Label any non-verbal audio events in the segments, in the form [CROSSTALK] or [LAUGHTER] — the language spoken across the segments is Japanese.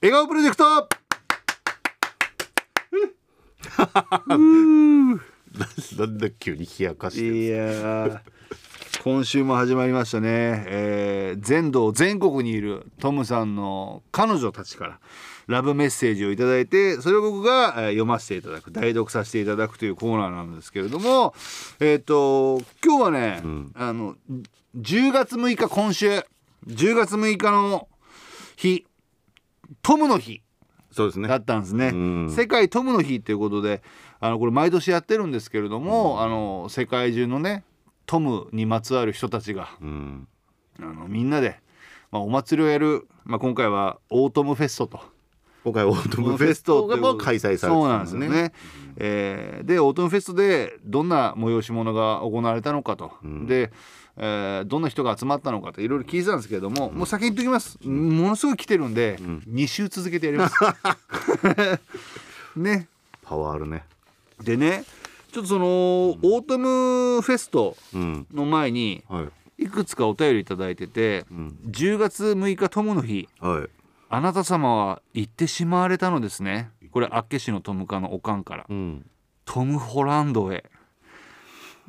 笑顔プロジェクト。[LAUGHS] なんだ急に冷やかしてる。いやー今週も始まりましたね、えー全道全国にいるトムさんの彼女たちからラブメッセージをいただいてそれを僕が、えー読ませていただく代読させていただくというコーナーなんですけれどもえっ、と今日はね、あの10月6日今週10月6日の日トムの日そうですね。だったんですね、ん。世界トムの日ということであのこれ毎年やってるんですけれども、あの世界中のねトムにまつわる人たちがうん。あのみんなで、まあ、お祭りをやる、まあ、今回はオートムフェストと。今回オートムフェストが開催されてたんですすねでよね。えーでオートムフェストでどんな催し物が行われたのかと、で、えーどんな人が集まったのかといろいろ聞いてたんですけれども、もう先に言っておきます。ものすごい来てるんで、2週続けてやります。[LAUGHS] ね。パワーあるね。でねちょっとその、オートムフェストうん。の前にはい。いくつかお便りいただいてて、10月6日トムの日はい。あなた様は行ってしまわれたのですね。これ厚岸のトムカのおかんから。うん。トム・ホランドへ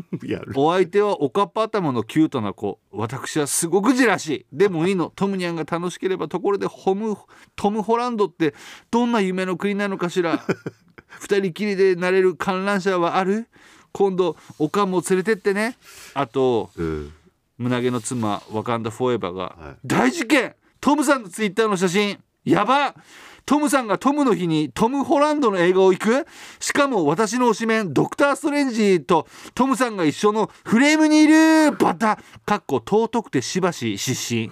[LAUGHS] お相手はおかっぱ頭のキュートな子。私はすごくジェラシー。でもいいの。[LAUGHS] トムニャンが楽しければところでホムトム・ホランドってどんな夢の国なのかしら。[LAUGHS] 二人きりでなれる観覧車はある？今度おかんも連れてってね。あとうん。胸毛の妻ワカンダ・フォーエバーが、はい。大事件！トムさんのツイッターの写真やば。トムさんがトムの日にトム・ホランドの映画を行く。しかも私の推しメンドクター・ストレンジとトムさんが一緒のフレームにいる。バタ。かっこ尊くてしばし失神。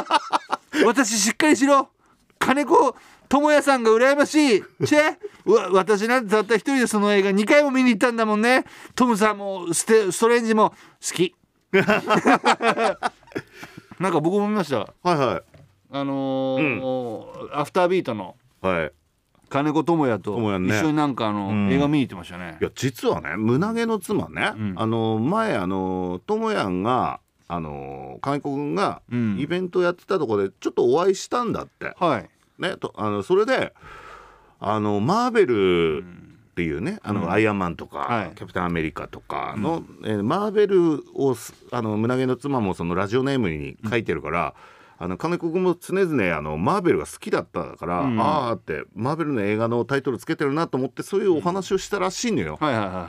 [LAUGHS] 私しっかりしろ。金子智也さんが羨ましい。チェ。うわ私なんてたった一人でその映画2回も見に行ったんだもんね。トムさんもステストレンジも好き。[LAUGHS] なんか僕も見ました。はいはあのーアフタービートのいはい。金子智也と智也ね。一緒になんかあの、ん。映画見に行ってましたね。いや実はね胸毛の妻ね、ん。あの前あのともやんがあの金子君がうん。イベントやってたところでちょっとお会いしたんだって、はい。ねとあのそれであのマーベルっていうね、あのアイアンマンとか、はい。キャプテンアメリカとかの、えーマーベルをすあの胸毛の妻もそのラジオネームに書いてるから、あの金子君も常々あのマーベルが好きだったから、うん。ああってマーベルの映画のタイトルつけてるなと思ってそういうお話をしたらしいのよ。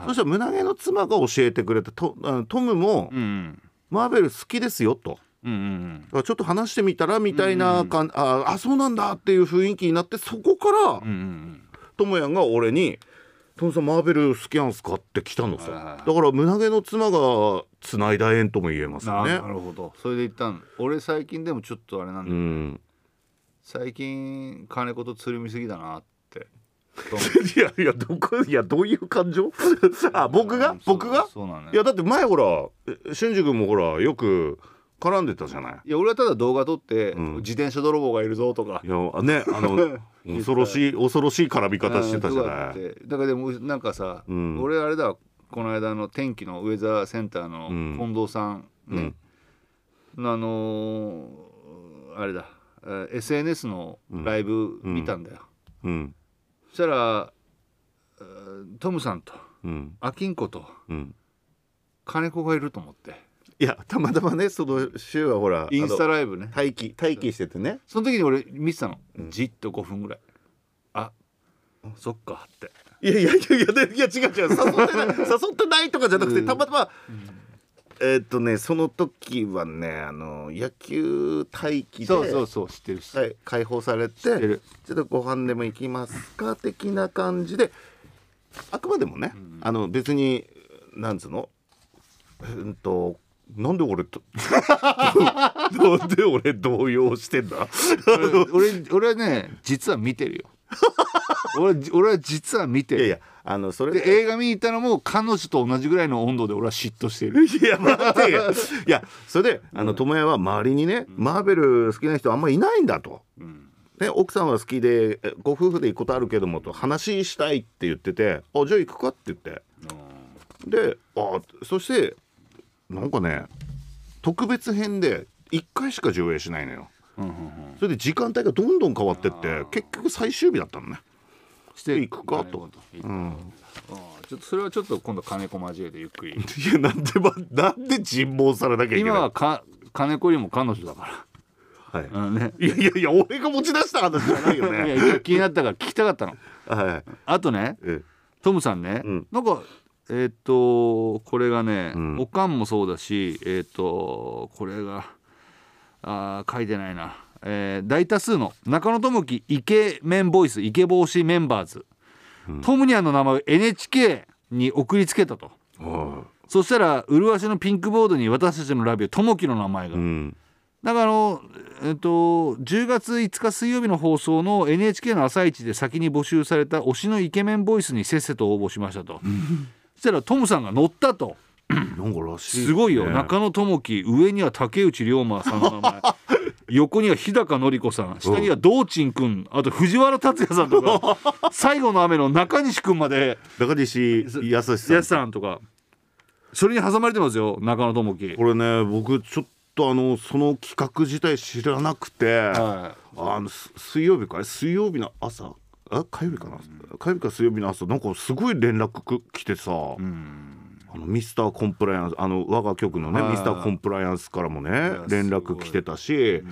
そしたら胸毛の妻が教えてくれてトトムもうん。うんマーベル好きですよと。うんうんちょっと話してみたらみたいな感、ああそうなんだっていう雰囲気になってそこからうんうんうん。ともやんが俺に「トムさんマーベル好きなんすか?」って来たのさ。だから胸毛の妻がつないだ縁とも言えますよね。あな。るほど。それで言ったん俺最近でもちょっとあれなんだうよ、ん、最近金子とつるみすぎだなって。[LAUGHS] いやいやどこいやどういう感情？[LAUGHS] あ僕が？うん僕が？そうなのよ。いやだって前ほらえ俊二君もほらよく絡んでたじゃない？いや俺はただ動画撮って、うん。自転車泥棒がいるぞとか。いやねあの [LAUGHS] 恐ろしい恐ろしい絡み方してたじゃない？って。だからでもなんかさ、うん。俺あれだこの間の天気のウェザーセンターのうん。近藤さん、ね。あのーあれだ。えー SNS のライブ見たんだよ、うん。そしたらえートムさんとうん。アキンコとうん。金子がいると思っていやたまたまねその週はほらインスタライブね。待機待機しててね。その時に俺見てたの、じっと5分ぐらい。あそっかって。いやいやいやいやでいや違う違う。誘ってない [LAUGHS] 誘ってないとかじゃなくてうん。たまたま、えーっとねその時はねあの野球待機でそうそうそう知ってるし、はい、解放されてちょっとご飯でも行きますか的な感じであくまでもね、あの別になんつうの？うんとなんで俺と [LAUGHS] なんで俺動揺してんだ？俺俺俺はね実は見てるよ。[LAUGHS] 俺俺は実は見てる。いやいやあのそれで映画見に行ったのも彼女と同じぐらいの温度で俺は嫉妬してる。[LAUGHS] いや待ってよ。いやそれであの智也は周りにね、マーベル好きな人あんまいないんだと。ん。ね、奥さんは好きでえご夫婦で行くことあるけどもと話したいって言ってて「あじゃあ行くか」って言って。であそしてなんかね特別編で1回しか上映しないのよ。うんうんうん。それで時間帯がどんどん変わってって結局最終日だったのね。して行くかと。うん。ちょっとそれはちょっと今度金子交えてゆっくり。いやなんでまなんで尋問されなきゃいけない？今はか金子よりも彼女だかはい。ら、うんね、いやいやいや俺が持ち出した話じゃないよいねや気になったから聞きたかったの。はい。あとねえ。トムさんね、うん。なんかえっ、とこれがね、うん。おかんもそうだしえっ、とこれがあー書いてないな、えー大多数の中野智樹イケメンボイスイケ帽子メンバーズ、うん。トムニャンの名前を NHK に送りつけたと。はそしたら麗しのピンクボードに私たちのラビオ智樹の名前が、いうん。だからあの、えっと、10月5日水曜日の放送の NHK の朝一で先に募集された推しのイケメンボイスにせっせと応募しましたと [LAUGHS] そしたらトムさんが乗ったと。なんからしいすごいよ、ね中野智樹上には竹内涼真さんの名前。[LAUGHS] 横には日高のり子さん。下には道珍くんあと藤原竜也さんとか。最後の雨の中西くんまで。中西康さん。さんとか。それに挟まれてますよ。中野智樹。これね僕ちょっとあのその企画自体知らなくて、はあのす水曜日かい水曜日の朝あ火曜日かな、火曜日か水曜日の朝なんかすごい連絡く来てさ、あのミスターコンプライアンスあの我が局のねはい。ミスターコンプライアンスからもねや連絡来てたし、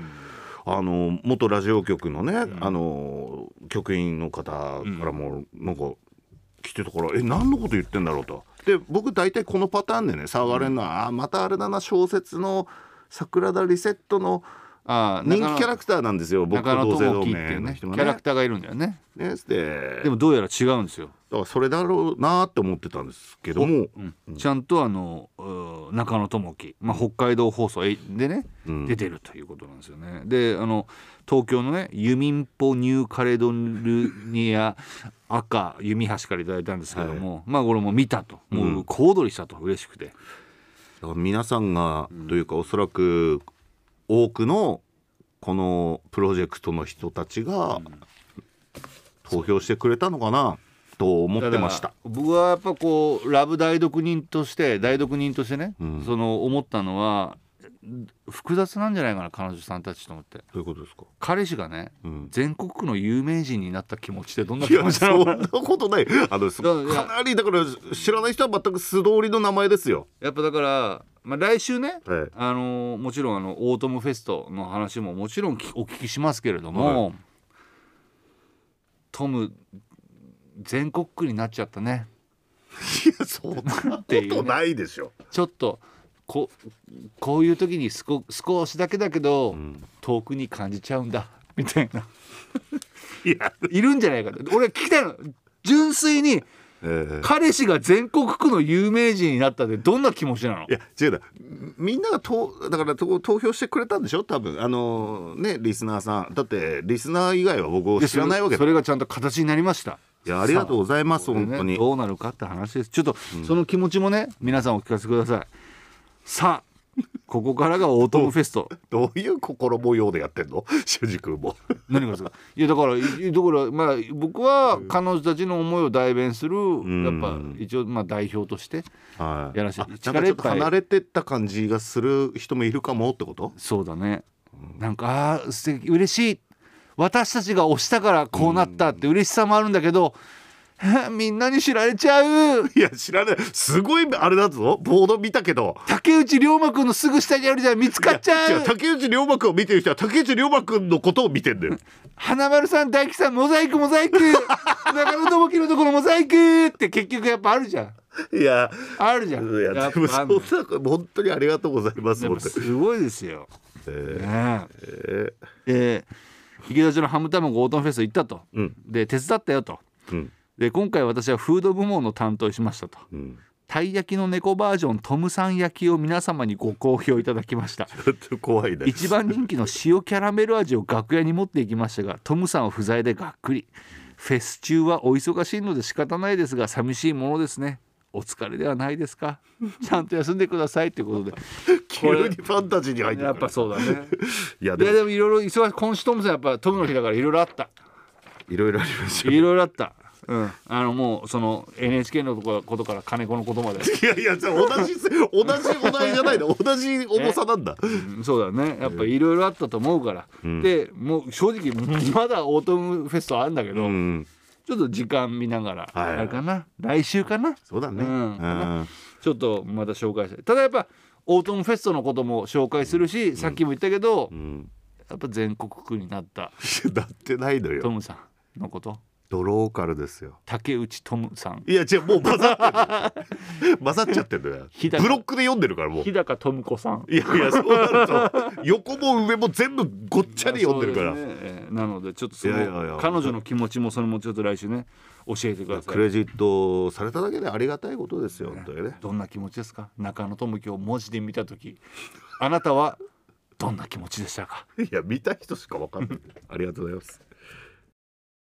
あの元ラジオ局のね、あの局員の方からもなんか来てたから、え何のこと言ってんだろうと。で僕大体このパターンでね騒がれるのは、あまたあれだな小説の桜田リセットのあ人気キャラクターなんですよ僕中野と同姓同智樹っていうねキ名の人がね。ャラクターがいるんだよね。ねででもどうやら違うんですよ、だからそれだろうなって思ってたんですけども、うん。ちゃんとあの中野智樹、まあ、北海道放送でね、うん。出てるということなんですよね。であの東京のねユミンポニューカレドニア赤弓橋からいただいたんですけども、まあこれも見たと。もう小躍りしたと。嬉しくて、だから皆さんが、というかおそらく多くのこのプロジェクトの人たちが投票してくれたのかなと思ってました。僕はやっぱこうラブ代読人として代読人としてね、うん。その思ったのは複雑なんじゃないかな彼女さんたちと思って。どういうことですか、彼氏がねうん、全国区の有名人になった気持ちってどんない気や持ちなのか。そんなことない。あのかなりだから知らない人は全く素通りの名前ですよ。やっぱだから、まあ、来週ねはいあのもちろんあのオートムフェストの話ももちろんきお聞きしますけれども、トム全国区になっちゃったね。いやそんなことないでしょ、ちょっとここういう時にすこ少しだけだけど、うん。遠くに感じちゃうんだみたいな。[LAUGHS] いや、いるんじゃないかと。俺は聞きたいの。純粋にえー彼氏が全国区の有名人になったってどんな気持ちなの？いや違うなみんながとだからと投票してくれたんでしょ？多分。あのねリスナーさん。だってリスナー以外は僕をで知らないわけだ。それそれがちゃんと形になりました。いやありがとうございますね本当に。どうなるかって話です。ちょっとその気持ちもね皆さんお聞かせくださいさあここからがオートムフェスト。[LAUGHS] どういう心模様でやってんの？[LAUGHS] 主人君も。何がですか？いやだからいだからまあ僕は彼女たちの思いを代弁するん。やっぱ一応まあ代表としてはい。やらせてあなんかちょっと離れてった感じがする人もいるかもってこと？そうだね。なんかあー素敵嬉しい。私たちが推したからこうなったって嬉しさもあるんだけど [LAUGHS] みんなに知られちゃう。いや知らない。すごいあれだぞ。ボード見たけど。竹内涼真君のすぐ下にあるじゃん。見つかっちゃ違うう竹内涼真君を見てる人は竹内涼真君のことを見てんだよ。花丸さん大吉さんモザイクモザイク。[LAUGHS] 中野智樹のところモザイク。って結局やっぱあるじゃん。いやあるじゃん。いやでもそんな本当にありがとうございますすごいですよ、えねーええで池田町のハム卵オートンフェスト行ったと。ーうん。で手伝ったよと。うんで今回私はフード部門の担当しましたと。うん。たい焼きの猫バージョントムさん焼きを皆様にご好評いただきました。ちょっと怖いね一番人気の塩キャラメル味を楽屋に持っていきましたがトムさんは不在でがっくり。フェス中はお忙しいので仕方ないですが寂しいものですね。お疲れではないですか。ちゃんと休んでくださいということで。急にファンタジーに入ってやっぱそうだね。いやでもいやでも。いろいろ忙しい。今週トムさんやっぱトムの日だからいろいろあった。いろいろありましたいろいろあったうん、あのもうその NHK のことから金子のことまで、[LAUGHS] いやいやじゃあ同じ同じお題じゃないの。[LAUGHS] 同じ重さなんだ。うん。そうだね。やっぱいろいろあったと思うから、ん。でもう正直 [LAUGHS] まだオートムフェストあるんだけど、うんちょっと時間見ながら、はい。あれかな？来週かな？そうだね。うん。うん。ちょっとまた紹介したい。ただやっぱオートムフェストのことも紹介するし、さっきも言ったけど、うん。やっぱ全国区になったなってないのよ。トムさんのこと？ドローカルですよ。竹内トムさん。いや違うもう混ざってる。混ざっちゃってるのよ。日高ブロックで読んでるからもう。日高トム子さん。いやいやそう。なると横も上も全部ごっちゃり読んでるから、そうですね。えーなのでちょっとそのいやいやいや。彼女の気持ちもそれもちょっと来週ね教えてください。クレジットされただけでありがたいことですよ本当にね。どんな気持ちですか？中野智樹を文字で見た時。あなたはどんな気持ちでしたか？いや見た人しかわかんない。ありがとうございます